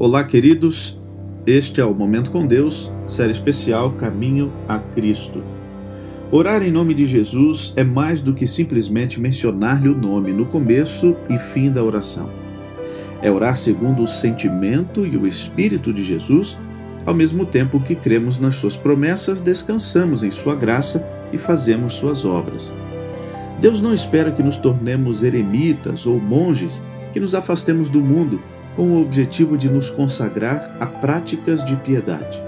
Olá, queridos. Este é o Momento com Deus, série especial Caminho a Cristo. Orar em nome de Jesus é mais do que simplesmente mencionar-lhe o nome no começo e fim da oração. É orar segundo o sentimento e o espírito de Jesus, ao mesmo tempo que cremos nas suas promessas, descansamos em sua graça e fazemos suas obras. Deus não espera que nos tornemos eremitas ou monges, que nos afastemos do mundo com o objetivo de nos consagrar a práticas de piedade.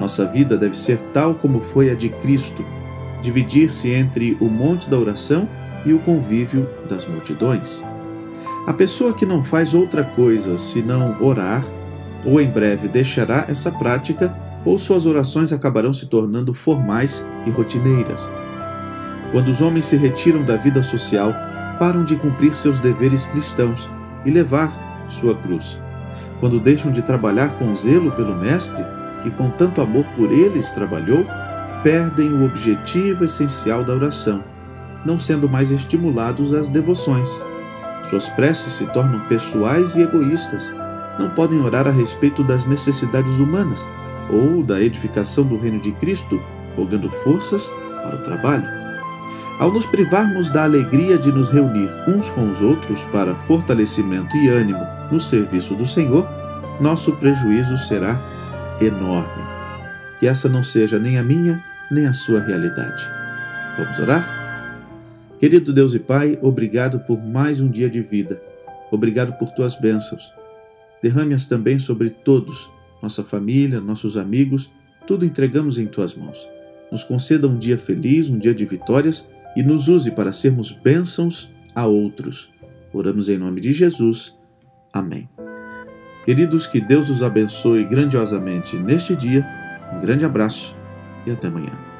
Nossa vida deve ser tal como foi a de Cristo, dividir-se entre o monte da oração e o convívio das multidões. A pessoa que não faz outra coisa senão orar, ou em breve deixará essa prática, ou suas orações acabarão se tornando formais e rotineiras. Quando os homens se retiram da vida social, param de cumprir seus deveres cristãos e levar sua cruz. Quando deixam de trabalhar com zelo pelo Mestre, que com tanto amor por eles trabalhou, perdem o objetivo essencial da oração, não sendo mais estimulados às devoções. Suas preces se tornam pessoais e egoístas. Não podem orar a respeito das necessidades humanas ou da edificação do reino de Cristo, rogando forças para o trabalho. Ao nos privarmos da alegria de nos reunir uns com os outros para fortalecimento e ânimo no serviço do Senhor, nosso prejuízo será enorme. Que essa não seja nem a minha nem a sua realidade. Vamos orar? Querido Deus e Pai, obrigado por mais um dia de vida. Obrigado por tuas bênçãos. Derrame-as também sobre todos, nossa família, nossos amigos, tudo entregamos em tuas mãos. Nos conceda um dia feliz, um dia de vitórias e nos use para sermos bênçãos a outros. Oramos em nome de Jesus. Amém. Queridos, que Deus os abençoe grandiosamente neste dia. Um grande abraço e até amanhã.